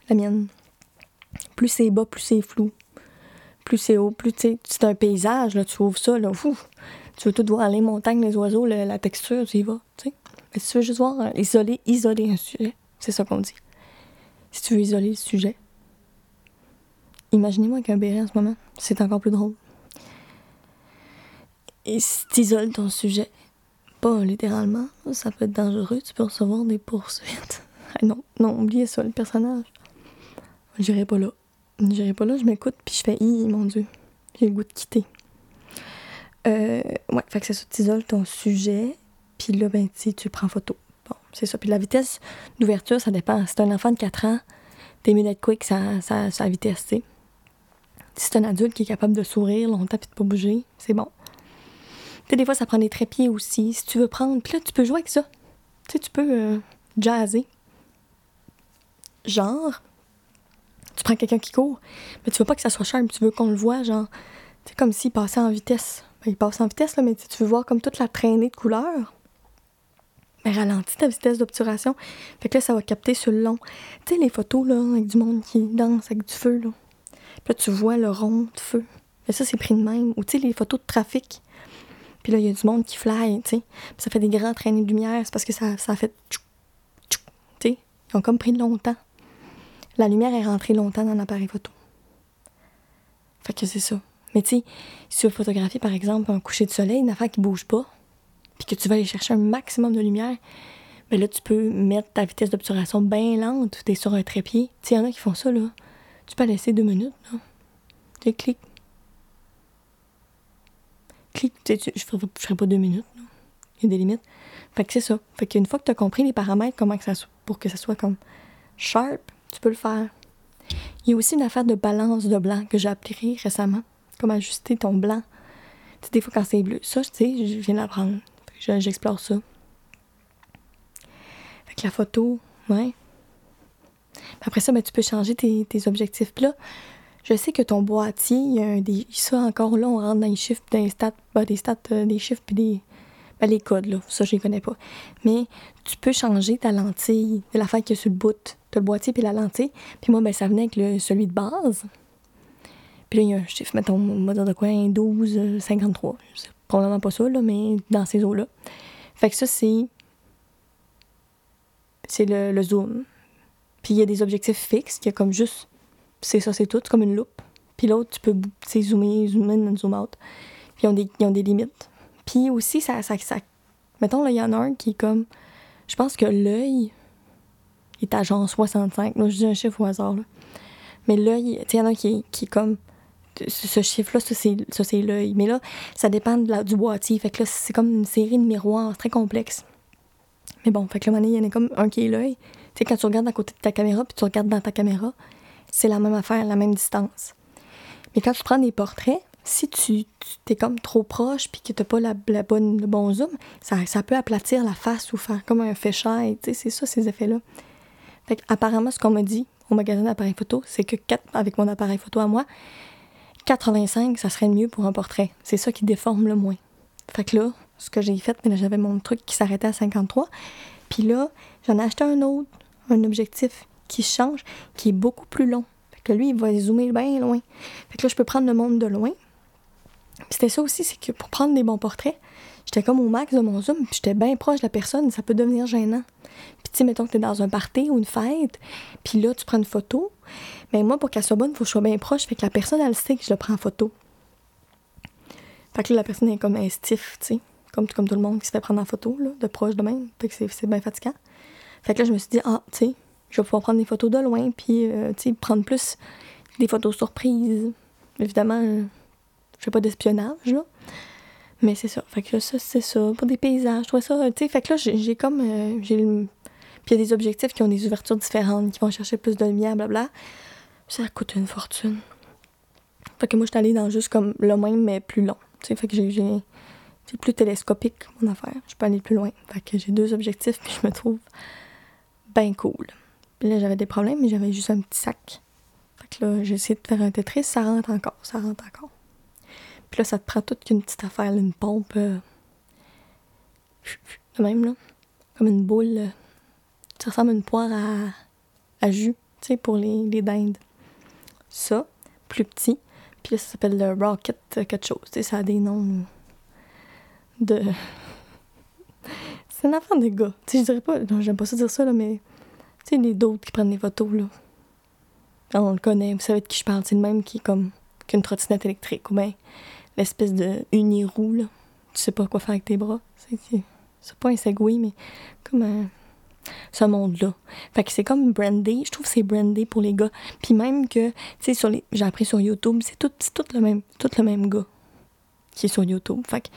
La mienne. Plus c'est bas, plus c'est flou. Plus c'est haut, plus c'est un paysage, là, tu ouvres ça, là, fou. Tu veux tout voir, les montagnes, les oiseaux, la texture, tu y vas. Mais si tu veux juste voir, euh, isoler, isoler un sujet, c'est ça qu'on dit. Si tu veux isoler le sujet, imaginez-moi avec un béret en ce moment, c'est encore plus drôle. Et si tu isoles ton sujet, pas littéralement, ça peut être dangereux, tu peux recevoir des poursuites. Ah non, non, oubliez ça, le personnage. J'irai pas là. J'irai pas là, je m'écoute, puis je fais « Hi, mon Dieu, j'ai le goût de quitter ». Euh, ouais, fait que c'est ça, tu isoles ton sujet, puis là, ben, tu tu prends photo. Bon, c'est ça. Puis la vitesse d'ouverture, ça dépend. Si t'es un enfant de 4 ans, t'es mieux d'être quick sa, sa, sa vitesse, tu. Si c'est un adulte qui est capable de sourire longtemps puis de pas bouger, c'est bon. Tu sais, des fois, ça prend des trépieds aussi. Si tu veux prendre, puis là, tu peux jouer avec ça. Tu sais, tu peux euh, jazzer. Genre, tu prends quelqu'un qui court, mais tu veux pas que ça soit sharp, tu veux qu'on le voit, genre, c'est comme s'il passait en vitesse. Ben, il passe en vitesse, là, mais tu veux voir comme toute la traînée de couleurs. Mais ralentis ta vitesse d'obturation. Fait que là, ça va capter sur le long. Tu sais, les photos, là, avec du monde qui danse avec du feu, là. Puis là, tu vois le rond de feu. Mais ça, c'est pris de même. Ou tu sais, les photos de trafic. Puis là, il y a du monde qui fly, tu sais. Ça fait des grands traînées de lumière. C'est parce que ça, ça a fait... Tu sais, ils ont comme pris longtemps. La lumière est rentrée longtemps dans l'appareil photo. Fait que c'est ça. Mais tu sais, si tu veux photographier, par exemple, un coucher de soleil, une affaire qui bouge pas, puis que tu vas aller chercher un maximum de lumière, mais là, tu peux mettre ta vitesse d'obturation bien lente. Tu es sur un trépied. Tu sais, y en a qui font ça, là. Tu peux laisser deux minutes, là. Tu clic. Clic. Tu sais, je ferai, ferai pas deux minutes, là. Il y a des limites. Fait que c'est ça. Fait qu'une fois que tu as compris les paramètres, comment que ça pour que ça soit comme sharp, tu peux le faire. Il y a aussi une affaire de balance de blanc que j'ai appris récemment. Comment ajuster ton blanc. Tu sais, des fois, quand c'est bleu. Ça, tu sais, je viens d'apprendre. J'explore ça. Fait que la photo, ouais. Après ça, ben, tu peux changer tes, objectifs. Puis là, je sais que ton boîtier, il y a des. Ça, encore là, on rentre dans les chiffres, dans les stats, ben, des stats, euh, des chiffres, puis des. Ben, les codes, là. Ça, je les connais pas. Mais tu peux changer ta lentille. L'affaire qui est sur le bout. T'as le boîtier puis la lentille. Puis moi, ben, ça venait avec le, celui de base. Puis là, il y a un chiffre, mettons, on va dire de quoi, un 12, euh, 53. C'est probablement pas ça, là, mais dans ces eaux-là. Fait que ça, c'est. C'est le, le zoom. Puis il y a des objectifs fixes qui est comme juste. C'est ça, c'est tout. Comme une loupe. Puis l'autre, tu peux zoomer, zoom in, zoom out. Puis ils ont des, ils ont des limites. Puis aussi, ça, ça, ça. Mettons, là, il y en a un qui est comme. Je pense que l'œil est à genre 65. Là, je dis un chiffre au hasard, là. Mais l'œil, tu il y en a un qui est, comme. Ce, chiffre-là, ça, c'est l'œil. Mais là, ça dépend du boîtier. Fait que là, c'est comme une série de miroirs très complexe. Mais bon, fait que là, il y en a comme un qui est l'œil. Tu sais, quand tu regardes à côté de ta caméra, puis tu regardes dans ta caméra, c'est la même affaire, la même distance. Mais quand tu prends des portraits, si tu, tu t'es comme trop proche puis que t'as pas la, bonne, le bon zoom, ça, ça peut aplatir la face ou faire comme un fisheye. Tu sais, c'est ça, ces effets-là. Fait apparemment, ce qu'on m'a dit au magasin d'appareils photo, c'est que quatre, avec mon appareil photo à moi, 85, ça serait le mieux pour un portrait. C'est ça qui déforme le moins. Fait que là, ce que j'ai fait, j'avais mon truc qui s'arrêtait à 53. Puis là, j'en ai acheté un autre, un objectif qui change, qui est beaucoup plus long. Fait que lui, il va zoomer bien loin. Fait que là, je peux prendre le monde de loin. C'était ça aussi, c'est que pour prendre des bons portraits, j'étais comme au max de mon zoom, puis j'étais bien proche de la personne, ça peut devenir gênant. Puis tu sais, mettons que t'es dans un party ou une fête, puis là, tu prends une photo. Mais moi, pour qu'elle soit bonne, il faut que je sois bien proche, fait que la personne, elle sait que je le prends en photo. Fait que là, la personne est comme un stiff, tu sais, comme, comme tout le monde qui se fait prendre en photo, là, de proche de même. Fait que c'est bien fatigant. Fait que là, je me suis dit, ah, tu sais, je vais pouvoir prendre des photos de loin, puis, euh, tu sais, prendre plus des photos surprises. Évidemment, euh, je fais pas d'espionnage, là. Mais c'est ça. Fait que ça, c'est ça. Pour des paysages, je ça, tu sais. Fait que là, j'ai comme. Euh, j'ai Puis il y a des objectifs qui ont des ouvertures différentes, qui vont chercher plus de lumière, blabla. Ça coûte une fortune. Fait que moi, je suis allée dans juste comme le même, mais plus long. Tu sais, fait que j'ai. C'est plus télescopique, mon affaire. Je peux aller plus loin. Fait que j'ai deux objectifs, puis je me trouve bien cool. Puis là, j'avais des problèmes, mais j'avais juste un petit sac. Fait que là, j'ai essayé de faire un Tetris, ça rentre encore, ça rentre encore. Puis là, ça te prend toute qu'une petite affaire, une pompe. Euh, de même, là. Comme une boule. Euh, ça ressemble à une poire à, à jus, tu sais, pour les, les dindes. Ça, plus petit. Puis là, ça s'appelle le Rocket quelque chose. Tu sais, ça a des noms de. C'est un enfant de gars. Tu sais, je dirais pas. J'aime pas ça dire ça, là, mais. Tu sais, les d'autres qui prennent des photos, là. On le connaît, vous savez de qui je parle. C'est le même qui est comme. qu'une trottinette électrique. Ou bien l'espèce de unirou, là. Tu sais pas quoi faire avec tes bras. C'est pas un segway, mais comme un ce monde-là. Fait que c'est comme brandé. Je trouve que c'est brandé pour les gars. Puis même que, tu sais, sur les... j'ai appris sur YouTube, c'est tout, tout, le même, tout le même gars qui est sur YouTube. Fait que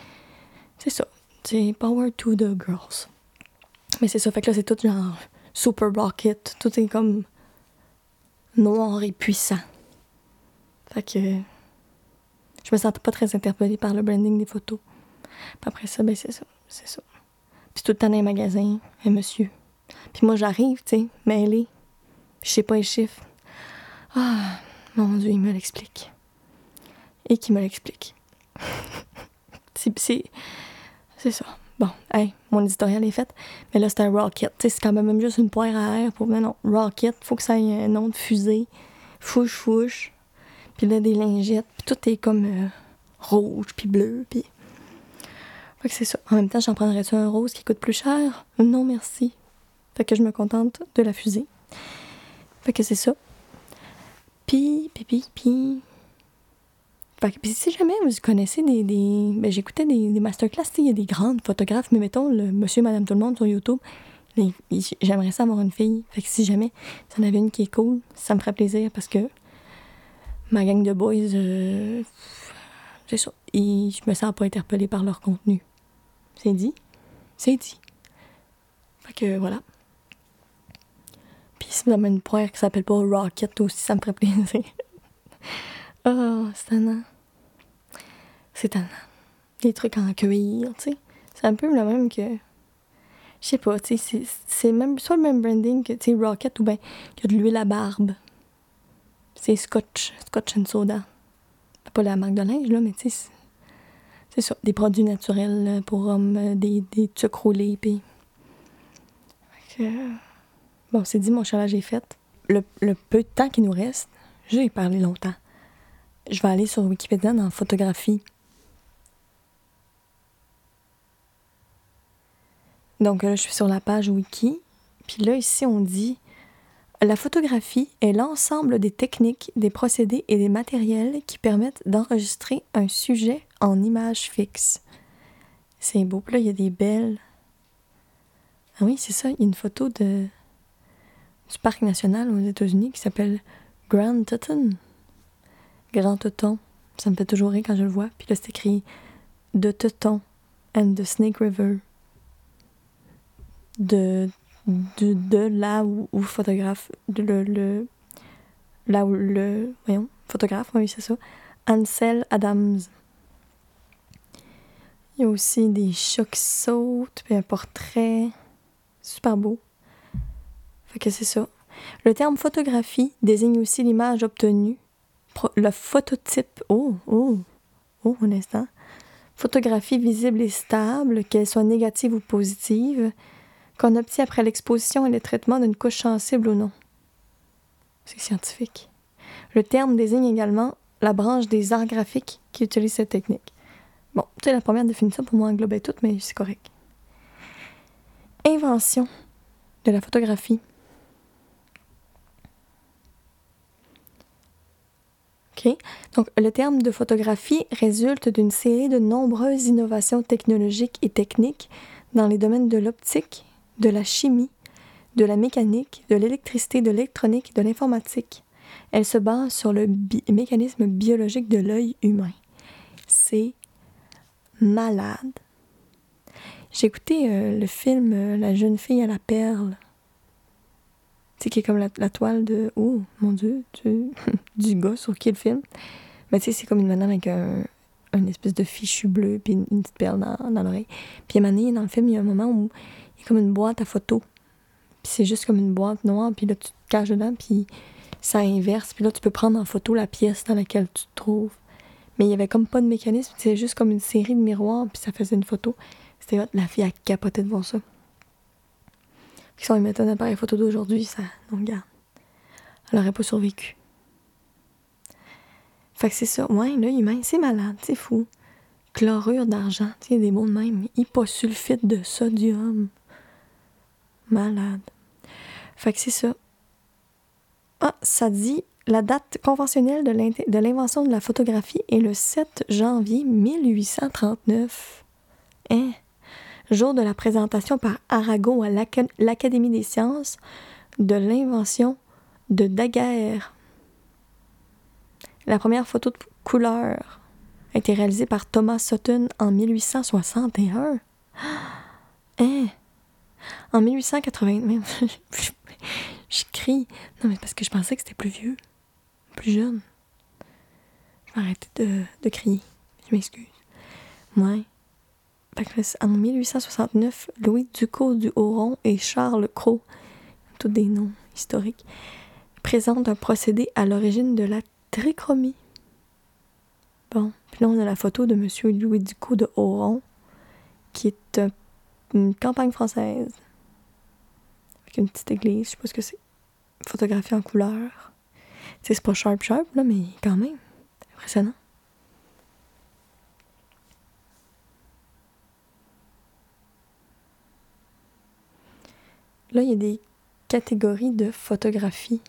c'est ça. C'est Power to the Girls. Mais c'est ça. Fait que là, c'est tout genre Super Rocket. Tout est comme noir et puissant. Fait que je me sentais pas très interpellée par le branding des photos. Puis après ça, ben c'est ça. C'est ça. Puis tout le temps dans les magasins, un monsieur puis moi, j'arrive, tu sais, mêlée. Je sais pas les chiffres. Ah, mon Dieu, il me l'explique. Et qui me l'explique. c'est. C'est ça. Bon, hey, mon éditorial est fait. Mais là, c'est un rocket. C'est quand même juste une poire à air pour. Mais non, rocket, faut que ça ait un nom de fusée. Fouche, fouche. Puis là, des lingettes. Puis tout est comme euh, rouge, puis bleu, puis. Fait que c'est ça. En même temps, j'en prendrais-tu un rose qui coûte plus cher? Non, merci. Fait que je me contente de la fusée. Fait que c'est ça. Puis, puis, puis, puis. Fait que, si jamais vous connaissez des. des ben, j'écoutais des, des masterclass, il y a des grandes photographes, mais mettons le monsieur, madame, tout le monde sur YouTube. J'aimerais ça avoir une fille. Fait que si jamais ça en avait une qui est cool, ça me ferait plaisir parce que ma gang de boys, euh, c'est ça. Et je me sens pas interpellée par leur contenu. C'est dit? C'est dit. Fait que voilà. Puis si vous avez une poire qui s'appelle pas Rocket aussi, ça me ferait plaisir. oh, c'est tannant. C'est tannant. Des trucs en cuir, tu sais. C'est un peu le même que. Je sais pas, tu sais, c'est même soit le même branding que, tu sais, Rocket ou bien que de l'huile à barbe. C'est Scotch, Scotch and Soda. Pas la marque de linge, là, mais tu sais, c'est ça. Des produits naturels pour hommes, des, des sucres roulés, puis. Bon, c'est dit, mon chalage est fait. Le, peu de temps qui nous reste, j'ai parlé longtemps. Je vais aller sur Wikipédia dans photographie. Donc là, je suis sur la page Wiki. Puis là, ici, on dit La photographie est l'ensemble des techniques, des procédés et des matériels qui permettent d'enregistrer un sujet en image fixe. C'est beau. Puis là, il y a des belles. Ah oui, c'est ça. Il y a une photo de du parc national aux États-Unis qui s'appelle Grand Teton. Grand Teton. Ça me fait toujours rire quand je le vois. Puis là, c'est écrit de Teton and the Snake River. De, de, là où, photographe. De le, le, là où le. Voyons, photographe, oui, c'est ça. Ansel Adams. Il y a aussi des chocs qui puis un portrait. Super beau. Fait que c'est ça. Le terme photographie désigne aussi l'image obtenue le phototype. Oh, oh, oh, un instant. Photographie visible et stable, qu'elle soit négative ou positive, qu'on obtient après l'exposition et le traitement d'une couche sensible ou non. C'est scientifique. Le terme désigne également la branche des arts graphiques qui utilise cette technique. Bon, c'est la première définition pour moi englobait tout, mais c'est correct. Invention de la photographie. OK. Donc, le terme de photographie résulte d'une série de nombreuses innovations technologiques et techniques dans les domaines de l'optique, de la chimie, de la mécanique, de l'électricité, de l'électronique, de l'informatique. Elle se base sur le mécanisme biologique de l'œil humain. C'est malade. J'ai écouté euh, le film euh, La jeune fille à la perle. Tu sais, qui est comme la, toile de. Oh, mon Dieu, du gars sur qui le film. Mais tu sais, c'est comme une madame avec un, une espèce de fichu bleu puis une, petite perle dans, dans l'oreille. Puis à un moment dans le film, il y a un moment où comme une boîte à photos. Puis c'est juste comme une boîte noire, puis là, tu te caches dedans, puis ça inverse. Puis là, tu peux prendre en photo la pièce dans laquelle tu te trouves. Mais il y avait comme pas de mécanisme, c'était juste comme une série de miroirs, puis ça faisait une photo. C'était La fille a capoté devant ça. Puis si on mettait un appareil photo d'aujourd'hui, ça. Non, regarde. Elle aurait pas survécu. Fait que c'est ça. Ouais, l'œil humain, c'est malade, c'est fou. Chlorure d'argent, tu sais, des mots de même. Hyposulfite de sodium. Malade. Fait que c'est ça. Ah, ça dit la date conventionnelle de l'invention de la photographie est le 7 janvier 1839. Hein? Jour de la présentation par Arago à l'Académie des sciences de l'invention de Daguerre. La première photo de couleur a été réalisée par Thomas Sutton en 1861. Hein? En 1880, je. Non, mais parce que je pensais que c'était plus vieux, plus jeune. Je vais arrêter de, de crier. Je m'excuse. Moi, en 1869, Louis Ducos du Haut-Rond et Charles Cros, tous des noms historiques, présentent un procédé à l'origine de la trichromie. Bon, puis là, on a la photo de M. Louis Ducos de Haut-Rond, qui est une campagne française une petite église, je sais pas ce que c'est. Photographie en couleur. C'est pas sharp sharp, là, mais quand même. Impressionnant. Là, il y a des catégories de photographie.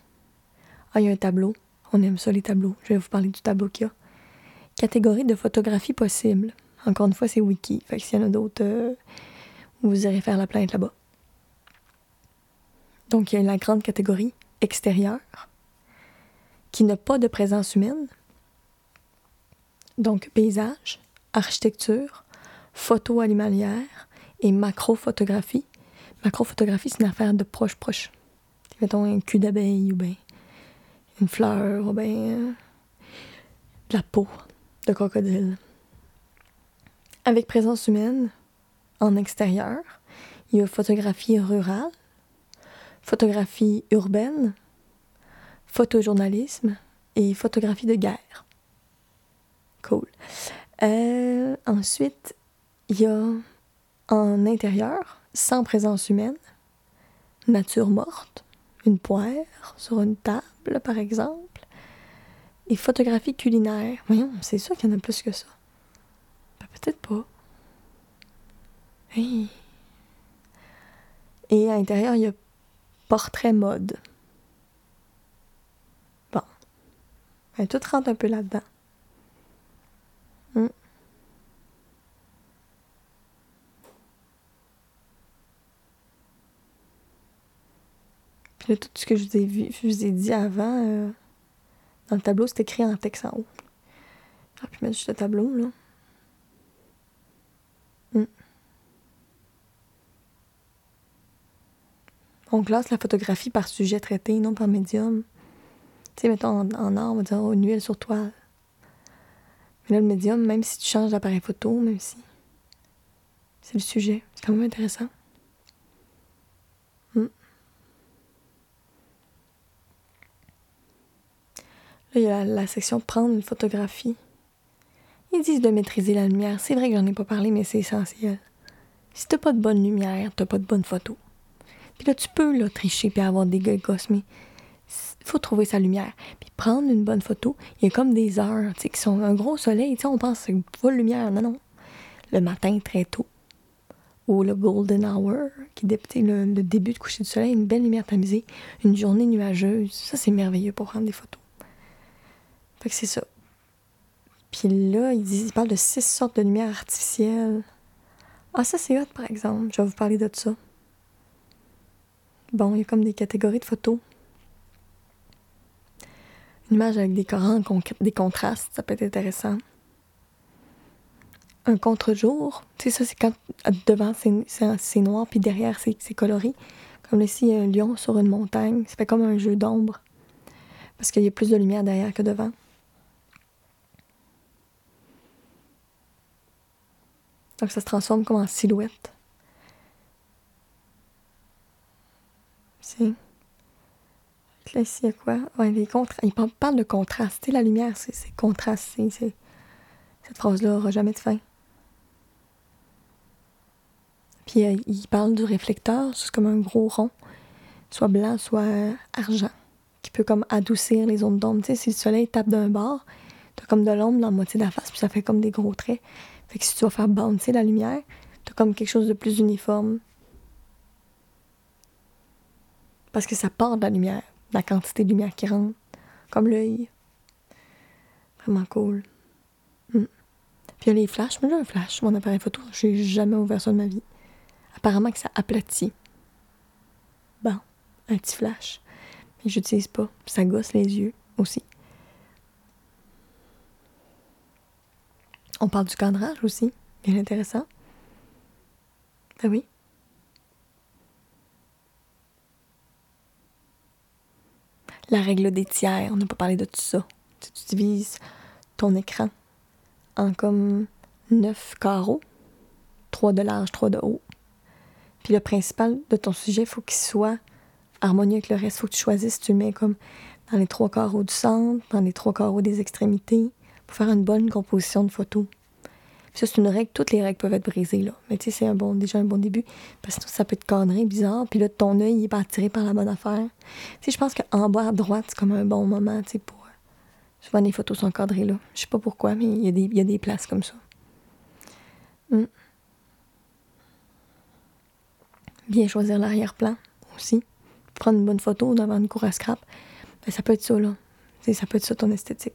Ah, il y a un tableau. On aime ça, les tableaux. Je vais vous parler du tableau qu'il y a. Catégorie de photographie possible. Encore une fois, c'est wiki. Fait que s'il y en a d'autres, euh, vous irez faire la plainte là-bas. Donc, il y a la grande catégorie extérieure, qui n'a pas de présence humaine. Donc, paysage, architecture, photo animalière et macrophotographie. Macrophotographie, c'est une affaire de proche-proche. Mettons un cul d'abeille ou bien une fleur ou bien euh, de la peau de crocodile. Avec présence humaine en extérieur, il y a photographie rurale, photographie urbaine, photojournalisme et photographie de guerre. Cool. Euh, ensuite, il y a en intérieur, sans présence humaine, nature morte, une poire sur une table, par exemple, et photographie culinaire. Voyons, c'est sûr qu'il y en a plus que ça. Ben, peut-être pas. Et à l'intérieur, il y a portrait mode. Bon. Tout rentre un peu là-dedans. Hmm. Puis là, tout ce que je vous ai, vu, je vous ai dit avant, euh, dans le tableau, c'est écrit en texte en haut. J'aurais pu mettre juste le tableau, là. Hmm. On classe la photographie par sujet traité, non par médium. Tu sais, mettons en, en art, on va dire oh, une huile sur toile. Mais là, le médium, même si tu changes d'appareil photo, même si. C'est le sujet. C'est quand même intéressant. Hmm. Là, il y a la, section prendre une photographie. Ils disent de maîtriser la lumière. C'est vrai que j'en ai pas parlé, mais c'est essentiel. Si t'as pas de bonne lumière, t'as pas de bonne photo. Puis là, tu peux là, tricher puis avoir des gosses, mais il faut trouver sa lumière. Puis prendre une bonne photo, il y a comme des heures, tu sais, qui sont un gros soleil, tu sais, on pense que c'est full lumière. Non, non. Le matin, très tôt. Ou le golden hour, qui est le, le, début de coucher du soleil, une belle lumière tamisée, une journée nuageuse. Ça, c'est merveilleux pour prendre des photos. Fait que c'est ça. Puis là, il, dit, il parle de six sortes de lumière artificielle. Ah, ça, c'est hot, par exemple. Je vais vous parler de ça. Bon, il y a comme des catégories de photos une image avec des corans, des contrastes, ça peut être intéressant. Un contre-jour, tu sais, ça, c'est quand devant c'est noir, puis derrière c'est coloré. Comme ici, un lion sur une montagne. Ça fait comme un jeu d'ombre. Parce qu'il y a plus de lumière derrière que devant. Donc ça se transforme comme en silhouette. C'est. Là, ici, il y a quoi? Ouais, Il parle de contraste. la lumière, c'est contraste. Cette phrase-là n'aura jamais de fin. Puis euh, il parle du réflecteur, c'est comme un gros rond, soit blanc, soit argent, qui peut comme adoucir les zones d'ombre. Tu si le soleil tape d'un bord, t'as comme de l'ombre dans la moitié de la face, puis ça fait comme des gros traits. Fait que si tu vas faire bouncer la lumière, t'as comme quelque chose de plus uniforme. Parce que ça part de la lumière la quantité de lumière qui rentre, comme l'œil. Vraiment cool. Hmm. Puis il y a les flashs. Moi, j'ai un flash, mon appareil photo. Je n'ai jamais ouvert ça de ma vie. Apparemment que ça aplatit. Bon, un petit flash. Mais j'utilise pas. Ça gosse les yeux aussi. On parle du cadrage aussi. Bien intéressant. Ben oui. La règle des tiers, on n'a pas parlé de tout ça. Tu, divises ton écran en comme neuf carreaux, trois de large, trois de haut. Puis le principal de ton sujet, faut qu'il soit harmonieux avec le reste. Faut que tu choisisses, tu le mets comme dans les trois carreaux du centre, dans les trois carreaux des extrémités, pour faire une bonne composition de photos ça, c'est une règle. Toutes les règles peuvent être brisées, là. Mais tu sais, c'est déjà un bon début. Parce que ça peut être cadré, bizarre. Puis là, ton œil, il est pas attiré par la bonne affaire. Tu je pense qu'en bas à droite, c'est comme un bon moment, tu sais, pour... Euh, souvent, les photos sont cadrées, là. Je sais pas pourquoi, mais il y, a des, places comme ça. Hmm. Bien choisir l'arrière-plan aussi. Prendre une bonne photo devant une cour à scrap. Ben, ça peut être ça, là. sais, ça peut être ça, ton esthétique.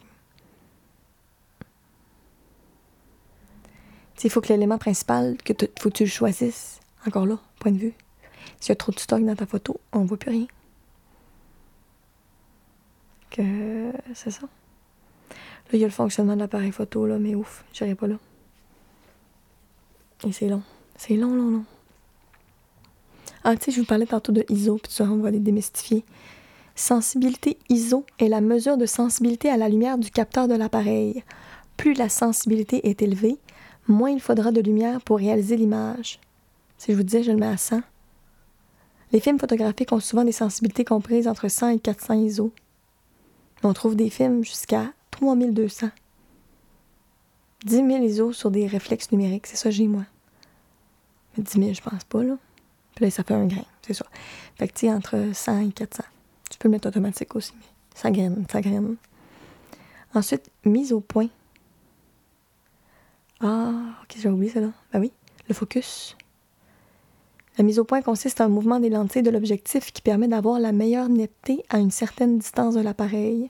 Il faut que l'élément principal, que faut que tu le choisisses. Encore là, point de vue. S'il y a trop de stock dans ta photo, on voit plus rien. Que c'est ça. Là, il y a le fonctionnement de l'appareil photo, là, mais ouf, j'irai pas là. Et c'est long. C'est long, long, long. Ah, tu sais, je vous parlais tantôt de ISO, puis ça, on va les démystifier. Sensibilité ISO est la mesure de sensibilité à la lumière du capteur de l'appareil. Plus la sensibilité est élevée, moins il faudra de lumière pour réaliser l'image. Si je vous disais, je le mets à 100. Les films photographiques ont souvent des sensibilités comprises entre 100 et 400 ISO. On trouve des films jusqu'à 3200. 10 000 ISO sur des réflexes numériques, c'est ça j'ai moi. Mais 10 000, je pense pas, là. Puis là, ça fait un grain, c'est ça. Fait que, tu entre 100 et 400. Tu peux le mettre automatique aussi, mais ça graine, ça graine. Ensuite, mise au point. Ah, ok, j'ai oublié ça là. Ben oui, le focus. La mise au point consiste en un mouvement des lentilles de l'objectif qui permet d'avoir la meilleure netteté à une certaine distance de l'appareil.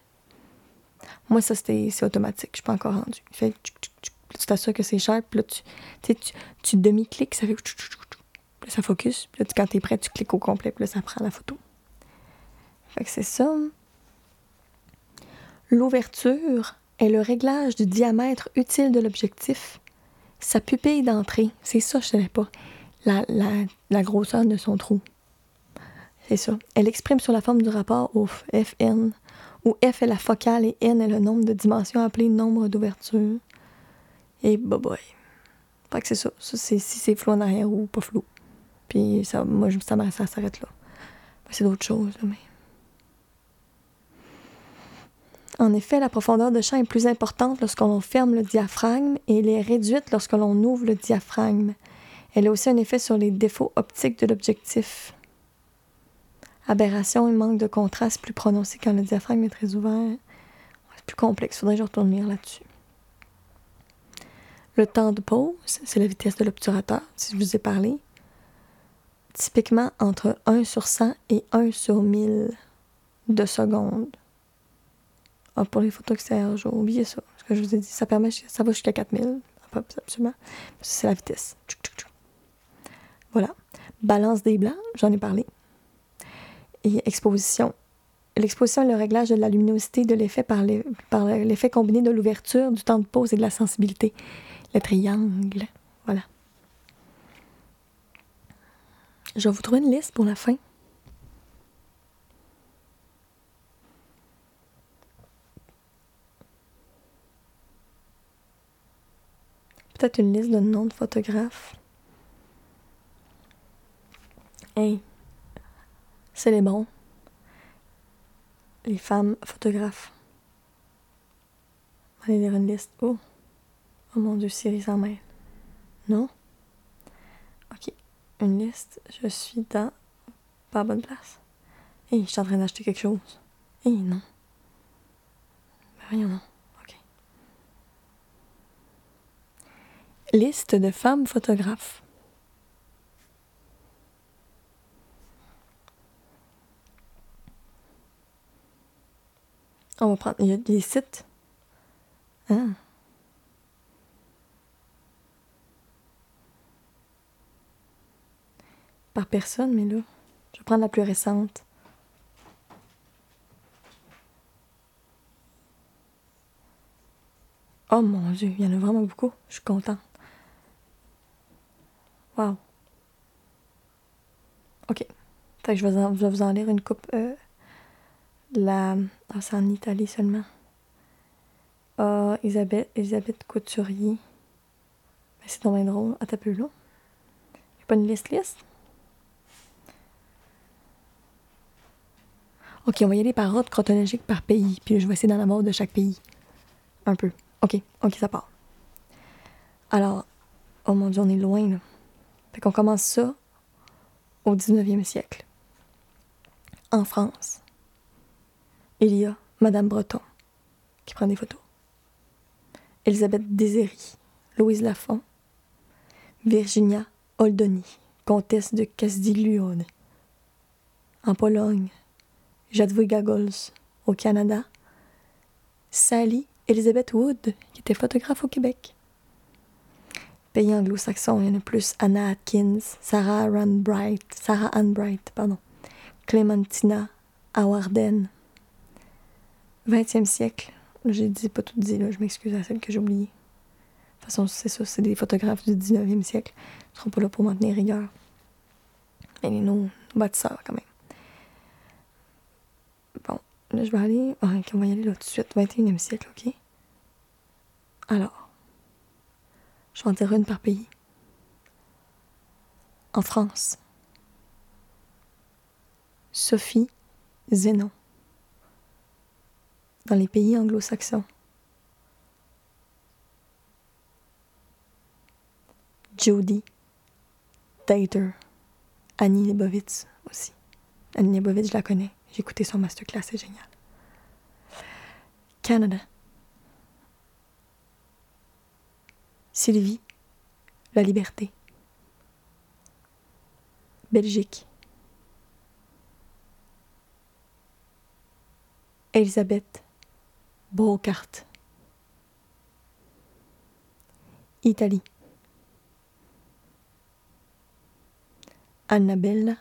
Moi, ça, c'est automatique. Je suis pas encore rendu. Fait, tu t'assures que c'est cher, puis là, tu, tu, tu demi-cliques, ça fait... Puis ça focus. Puis là, quand t'es prêt, tu cliques au complet, puis là, ça prend la photo. Fait que c'est ça. L'ouverture est le réglage du diamètre utile de l'objectif. Sa pupille d'entrée, c'est ça, je ne savais pas. La, la, grosseur de son trou. C'est ça. Elle exprime sur la forme du rapport au Fn, où F est la focale et N est le nombre de dimensions appelé nombre d'ouverture. Et bah boy. Fait que c'est ça. ça c'est, si c'est flou en arrière ou pas flou. Puis ça, moi, ça, ça s'arrête là. c'est d'autres choses, mais. En effet, la profondeur de champ est plus importante lorsque l'on ferme le diaphragme et elle est réduite lorsque l'on ouvre le diaphragme. Elle a aussi un effet sur les défauts optiques de l'objectif. Aberration et manque de contraste plus prononcé quand le diaphragme est très ouvert. C'est plus complexe, faudrait que je retourne lire là-dessus. Le temps de pause, c'est la vitesse de l'obturateur, si je vous ai parlé. Typiquement entre 1 sur 100 et 1 sur 1000 de secondes. Ah, pour les photos extérieures, j'ai oublié ça. Ce que je vous ai dit, ça permet, ça va jusqu'à 4000. Absolument. C'est la vitesse. Voilà. Balance des blancs, j'en ai parlé. Et exposition. L'exposition est le réglage de la luminosité de l'effet par l'effet combiné de l'ouverture, du temps de pause et de la sensibilité. Le triangle. Voilà. Je vais vous trouver une liste pour la fin. Peut-être une liste de noms de photographes. Hey, c'est les bons. Les femmes photographes. Allez lire une liste. Oh. Oh mon dieu, Siri s'en mêle. Non? Ok. Une liste. Je suis dans pas bonne place. Hé, je suis en train d'acheter quelque chose. Hé, non. Ben voyons, non. Ok. Liste de femmes photographes. On va prendre. Il y a des sites. Ah. par personne, mais là, je vais prendre la plus récente. Oh mon dieu, il y en a vraiment beaucoup. Je suis contente. Wow. Ok. Fait que je vais, vous en lire une coupe. Euh, la... Ah, c'est en Italie seulement. Ah, Elisabeth, Couturier. Mais c'est dommage drôle. Ah, t'as peu là. a pas une liste liste? OK, on va y aller par ordre chronologique par pays, puis je vais essayer d'en avoir de chaque pays. Un peu. OK, OK, ça part. Alors, oh mon Dieu, on est loin, là. Qu'on commence ça au 19e siècle. En France, il y a Madame Breton qui prend des photos. Elisabeth Déséry, Louise Lafont, Virginia Oldoni, comtesse de Castiglione. En Pologne, Jadwiga Gagols au Canada, Sally Elizabeth Wood, qui était photographe au Québec. Pays anglo-saxon, il y en a plus Anna Atkins, Sarah Ann Bright, Sarah Ann Bright, pardon, Clementina Awarden. 20e siècle, j'ai dit pas tout dit, là, je m'excuse à celle que j'ai oubliée. De toute façon, c'est ça, c'est des photographes du 19e siècle. Ils seront pas là pour maintenir rigueur. Mais nos, nos bâtisseurs, quand même. Là, je vais aller. Ah, on va y aller là tout de suite. 21e siècle, OK? Alors, je vais en dire une par pays. En France, Sophie Zénon. Dans les pays anglo-saxons, Jody Tater. Annie Lebovitz aussi. Annie Lebovitz, je la connais. J'ai écouté son masterclass, c'est génial. Canada. Sylvie, la liberté. Belgique. Elisabeth Brocart. Italie. Annabella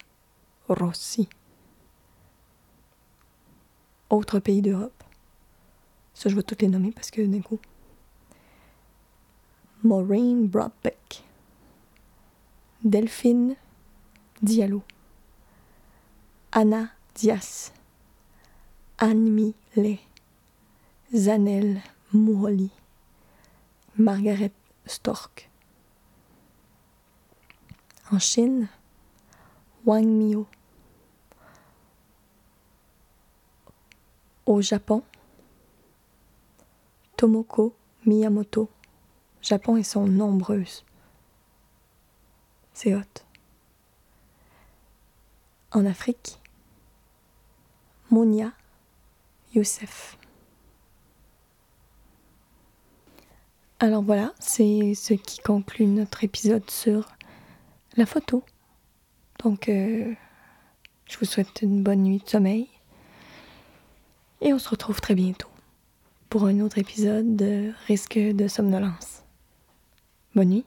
Rossi autres pays d'Europe. Ça, je vais toutes les nommer parce que d'un coup. Maureen Broadbeck. Delphine Diallo. Anna Dias. Anne Lay. Zanel Mouholi. Margaret Stork. En Chine, Wang Miao. Au Japon, Tomoko Miyamoto. Japon, elles sont nombreuses. C'est hot. En Afrique, Mounia Youssef. Alors voilà, c'est ce qui conclut notre épisode sur la photo. Donc, euh, je vous souhaite une bonne nuit de sommeil. Et on se retrouve très bientôt pour un autre épisode de Risque de somnolence. Bonne nuit.